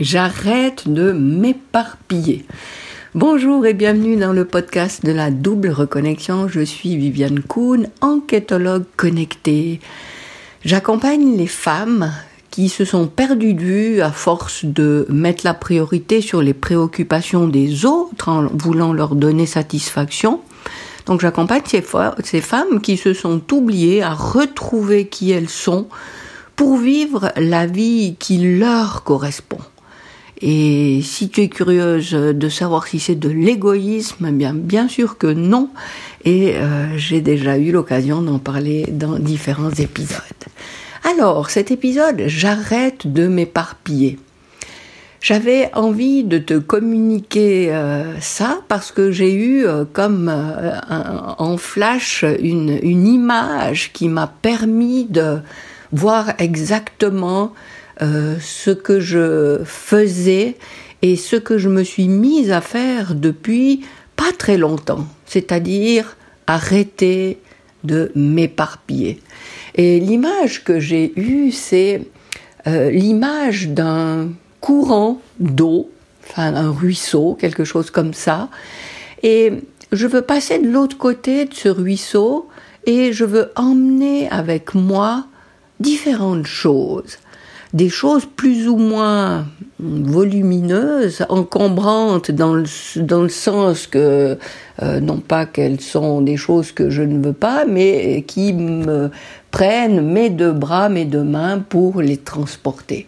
J'arrête de m'éparpiller. Bonjour et bienvenue dans le podcast de la double reconnexion. Je suis Viviane Kuhn, enquêtologue connectée. J'accompagne les femmes qui se sont perdues de vue à force de mettre la priorité sur les préoccupations des autres en voulant leur donner satisfaction. Donc j'accompagne ces, ces femmes qui se sont oubliées à retrouver qui elles sont pour vivre la vie qui leur correspond. Et si tu es curieuse de savoir si c'est de l'égoïsme, eh bien sûr que non. Et euh, j'ai déjà eu l'occasion d'en parler dans différents épisodes. Alors, cet épisode, j'arrête de m'éparpiller. J'avais envie de te communiquer euh, ça parce que j'ai eu euh, comme en flash une image qui m'a permis de voir exactement euh, ce que je faisais et ce que je me suis mise à faire depuis pas très longtemps, c'est-à-dire arrêter de m'éparpiller. Et l'image que j'ai eue, c'est euh, l'image d'un courant d'eau, enfin un ruisseau, quelque chose comme ça. Et je veux passer de l'autre côté de ce ruisseau et je veux emmener avec moi différentes choses des choses plus ou moins volumineuses, encombrantes dans le, sens que, euh, non pas qu'elles sont des choses que je ne veux pas, mais qui me prennent mes deux bras, mes deux mains pour les transporter.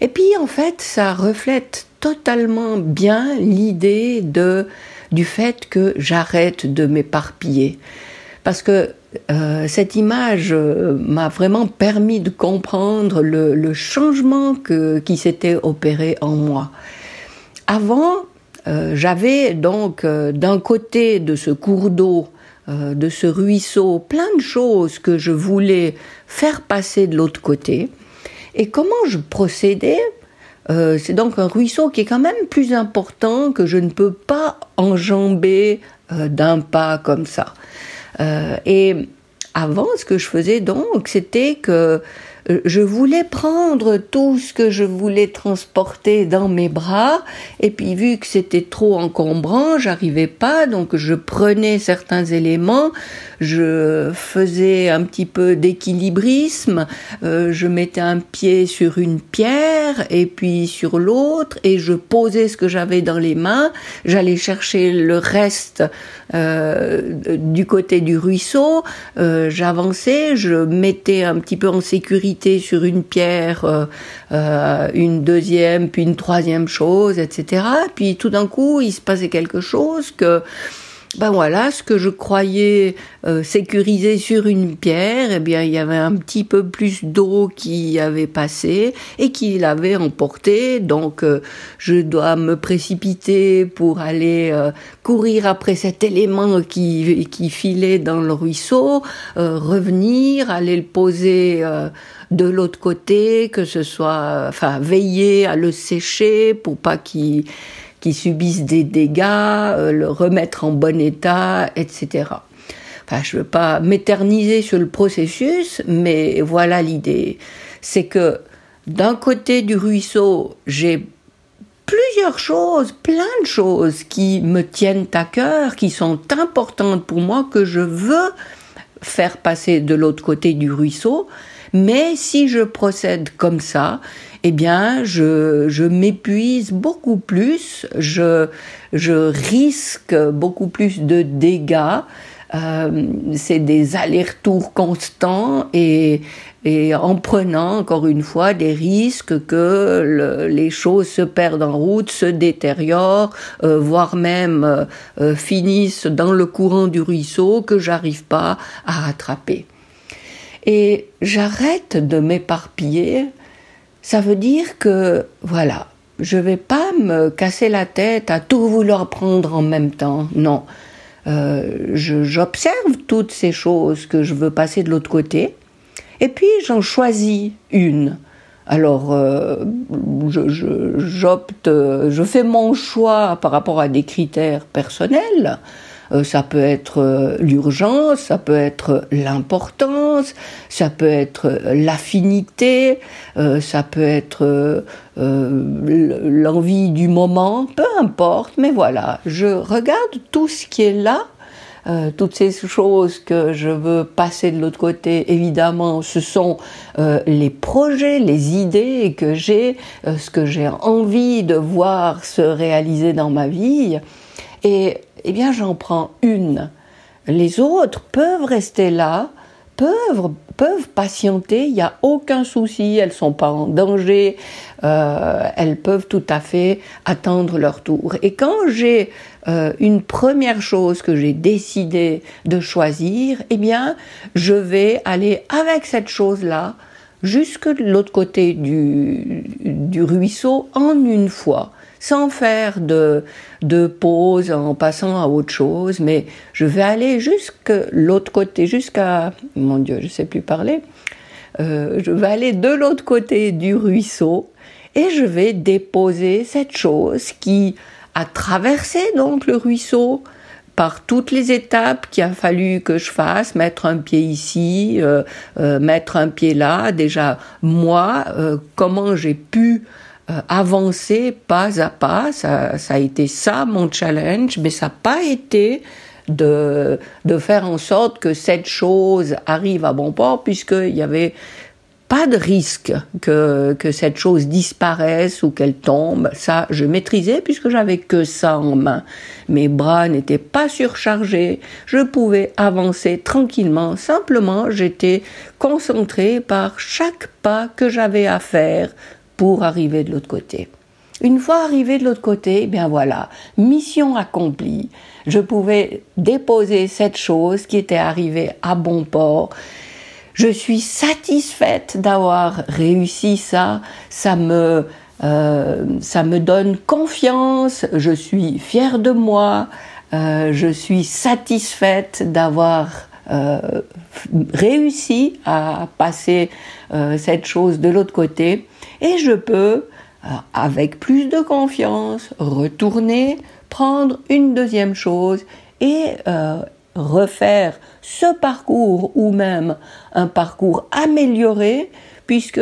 Et puis en fait, ça reflète totalement bien l'idée de du fait que j'arrête de m'éparpiller. Parce que euh, cette image euh, m'a vraiment permis de comprendre le, changement qui s'était opéré en moi. Avant, euh, j'avais donc d'un côté de ce cours d'eau, de ce ruisseau, plein de choses que je voulais faire passer de l'autre côté. Et comment je procédais C'est donc un ruisseau qui est quand même plus important que je ne peux pas enjamber d'un pas comme ça. Euh, et avant, ce que je faisais donc, c'était que je voulais prendre tout ce que je voulais transporter dans mes bras, et puis vu que c'était trop encombrant, j'arrivais pas, donc je prenais certains éléments, je faisais un petit peu d'équilibrisme, euh, je mettais un pied sur une pierre et puis sur l'autre, et je posais ce que j'avais dans les mains, j'allais chercher le reste euh, du côté du ruisseau, j'avançais, je mettais un petit peu en sécurité sur une pierre, euh, euh, une deuxième, puis une troisième chose, etc. Puis tout d'un coup, il se passait quelque chose que ben voilà, ce que je croyais euh, sécurisé sur une pierre, eh bien, il y avait un petit peu plus d'eau qui avait passé et qui l'avait emporté. Donc, euh, je dois me précipiter pour aller euh, courir après cet élément qui, qui filait dans le ruisseau, revenir, aller le poser de l'autre côté, que ce soit, enfin, veiller à le sécher pour pas qu'il qui subissent des dégâts, euh, le remettre en bon état, etc. Enfin, je ne veux pas m'éterniser sur le processus, mais voilà l'idée. C'est que d'un côté du ruisseau, j'ai plusieurs choses, plein de choses qui me tiennent à cœur, qui sont importantes pour moi, que je veux faire passer de l'autre côté du ruisseau. Mais si je procède comme ça, eh bien, je, je m'épuise beaucoup plus, je, je risque beaucoup plus de dégâts. Euh, c'est des allers-retours constants et, et en prenant encore une fois des risques que les choses se perdent en route, se détériorent, euh, voire même euh, finissent dans le courant du ruisseau que j'arrive pas à rattraper. Et j'arrête de m'éparpiller ça veut dire que, voilà, je vais pas me casser la tête à tout vouloir prendre en même temps. Non. Euh, j'observe toutes ces choses que je veux passer de l'autre côté, et puis j'en choisis une. Alors, euh, j'opte, je, je, fais mon choix par rapport à des critères personnels. Euh, ça peut être euh, l'urgence, ça peut être l'importance, ça peut être l'affinité, ça peut être l'envie du moment, peu importe, mais voilà, je regarde tout ce qui est là euh, toutes ces choses que je veux passer de l'autre côté, évidemment, ce sont euh, les projets, les idées que j'ai, euh, ce que j'ai envie de voir se réaliser dans ma vie. Et eh bien, j'en prends une. Les autres peuvent rester là, peuvent peuvent patienter, il n'y a aucun souci, elles sont pas en danger, elles peuvent tout à fait attendre leur tour. Et quand j'ai euh, une première chose que j'ai décidé de choisir, eh bien, je vais aller avec cette chose-là jusque de l'autre côté du, du ruisseau en une fois sans faire de, de pause en passant à autre chose, mais je vais aller jusque l'autre côté, jusqu'à, mon Dieu, je ne sais plus parler, euh, je vais aller de l'autre côté du ruisseau et je vais déposer cette chose qui à traverser donc le ruisseau par toutes les étapes qu'il a fallu que je fasse, mettre un pied ici, euh, euh, mettre un pied là. Déjà, moi, comment j'ai pu avancer pas à pas, ça, ça, a été ça mon challenge, mais ça n'a pas été de, de faire en sorte que cette chose arrive à bon port, puisqu'il y avait pas de risque que, que cette chose disparaisse ou qu'elle tombe. Ça, je maîtrisais puisque j'avais que ça en main. Mes bras n'étaient pas surchargés. Je pouvais avancer tranquillement. Simplement, j'étais concentré par chaque pas que j'avais à faire pour arriver de l'autre côté. Une fois arrivé de l'autre côté, eh bien voilà, mission accomplie. Je pouvais déposer cette chose qui était arrivée à bon port je suis satisfaite d'avoir réussi ça. Ça me, euh, ça me donne confiance. Je suis fière de moi. Euh, je suis satisfaite d'avoir euh, réussi à passer cette chose de l'autre côté et je peux, avec plus de confiance, retourner, prendre une deuxième chose et refaire ce parcours ou même un parcours amélioré puisque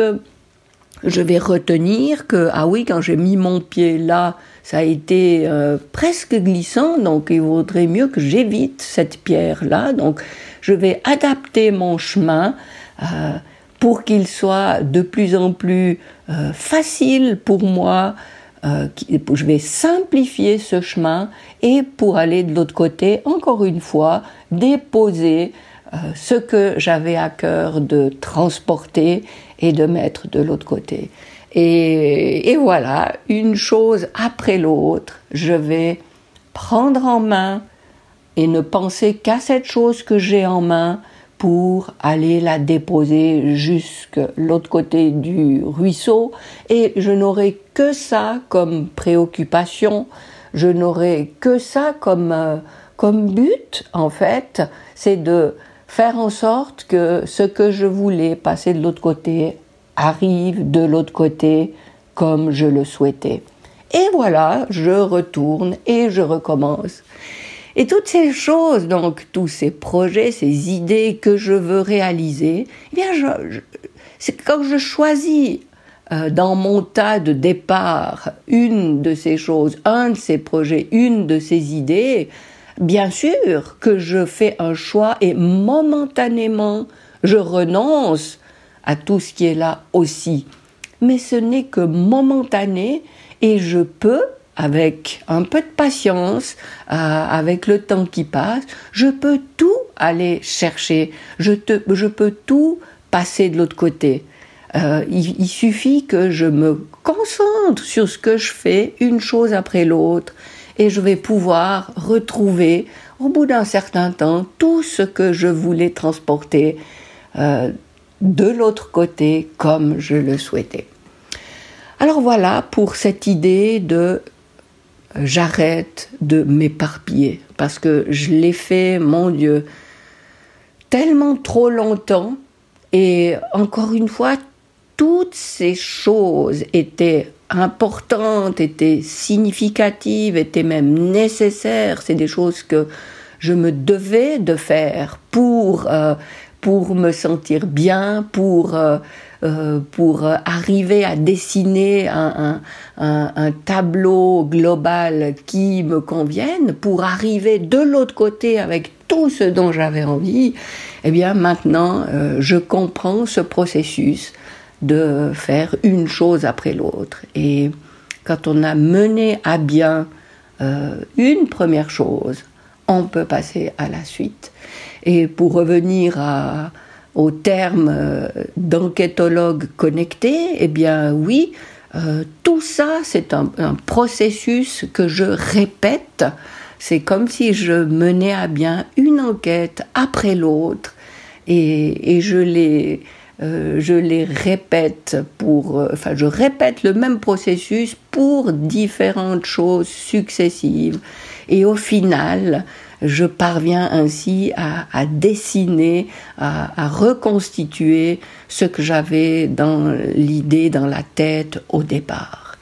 je vais retenir que, ah oui, quand j'ai mis mon pied là, ça a été euh, presque glissant, donc il vaudrait mieux que j'évite cette pierre-là. Donc je vais adapter mon chemin euh, pour qu'il soit de plus en plus euh, facile pour moi euh, je vais simplifier ce chemin et pour aller de l'autre côté, encore une fois, déposer euh, ce que j'avais à cœur de transporter et de mettre de l'autre côté. Et, et, voilà, une chose après l'autre, je vais prendre en main et ne penser qu'à cette chose que j'ai en main pour aller la déposer jusque l'autre côté du ruisseau et je n'aurai que ça comme préoccupation, je n'aurai que ça comme, euh, comme but en fait, c'est de faire en sorte que ce que je voulais passer de l'autre côté arrive de l'autre côté comme je le souhaitais. Et voilà, je retourne et je recommence. Et toutes ces choses, donc tous ces projets, ces idées que je veux réaliser, eh bien, c'est quand je choisis euh, dans mon tas de départ une de ces choses, un de ces projets, une de ces idées, bien sûr que je fais un choix et momentanément je renonce à tout ce qui est là aussi. Mais ce n'est que momentané et je peux avec un peu de patience, euh, avec le temps qui passe, je peux tout aller chercher, je, te, je peux tout passer de l'autre côté. Euh, il, suffit que je me concentre sur ce que je fais, une chose après l'autre, et je vais pouvoir retrouver, au bout d'un certain temps, tout ce que je voulais transporter euh, de l'autre côté comme je le souhaitais. Alors voilà pour cette idée de j'arrête de m'éparpiller parce que je l'ai fait, mon Dieu, tellement trop longtemps et encore une fois, toutes ces choses étaient importantes, étaient significatives, étaient même nécessaires. C'est des choses que je me devais de faire pour, euh, pour me sentir bien, pour, euh, euh, pour arriver à dessiner un, tableau global qui me convienne, pour arriver de l'autre côté avec tout ce dont j'avais envie, eh bien maintenant je comprends ce processus de faire une chose après l'autre. Et quand on a mené à bien euh, une première chose, on peut passer à la suite. Et pour revenir à, au terme euh, d'enquêtologue connecté, eh bien oui, euh, tout ça, c'est un, processus que je répète. C'est comme si je menais à bien une enquête après l'autre et, je les euh, je les répète pour, enfin, je répète le même processus pour différentes choses successives. Et au final, je parviens ainsi à, dessiner, à, reconstituer ce que j'avais dans l'idée, dans la tête au départ.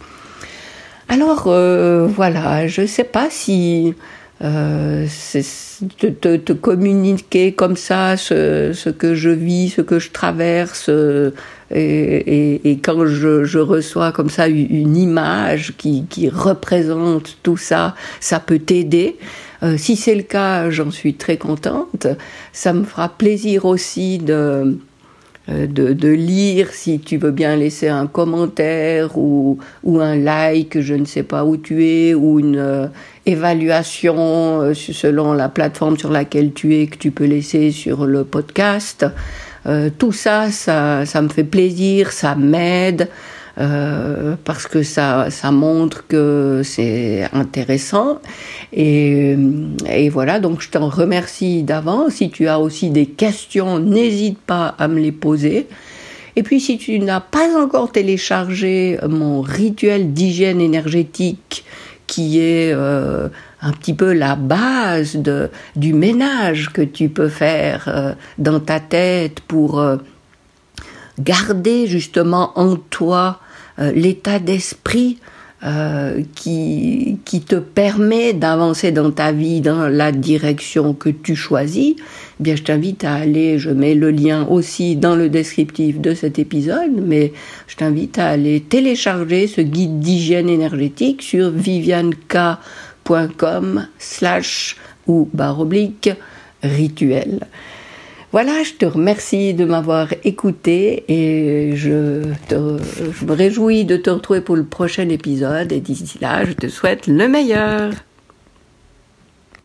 Alors euh, voilà, je ne sais pas si euh, te, te, communiquer comme ça ce, ce, que je vis, ce que je traverse, euh, et, et, et, quand je, je, reçois comme ça une image qui, qui représente tout ça, ça peut t'aider. Euh, si c'est le cas, j'en suis très contente. Ça me fera plaisir aussi de de, de, lire, si tu veux bien laisser un commentaire ou, ou, un like, je ne sais pas où tu es, ou une euh, évaluation euh, selon la plateforme sur laquelle tu es que tu peux laisser sur le podcast. tout ça, ça, ça me fait plaisir, ça m'aide. Euh, parce que ça, ça montre que c'est intéressant. Et, et, voilà, donc je t'en remercie d'avance. Si tu as aussi des questions, n'hésite pas à me les poser. Et puis si tu n'as pas encore téléchargé mon rituel d'hygiène énergétique, qui est euh, un petit peu la base de, du ménage que tu peux faire euh, dans ta tête pour euh, garder justement en toi euh, l'état d'esprit euh, qui, qui te permet d'avancer dans ta vie dans la direction que tu choisis, eh bien je t'invite à aller, je mets le lien aussi dans le descriptif de cet épisode, mais je t'invite à aller télécharger ce guide d'hygiène énergétique sur vivianka.com slash ou barre oblique rituel. Voilà, je te remercie de m'avoir écouté et je, me réjouis de te retrouver pour le prochain épisode. Et d'ici là, je te souhaite le meilleur.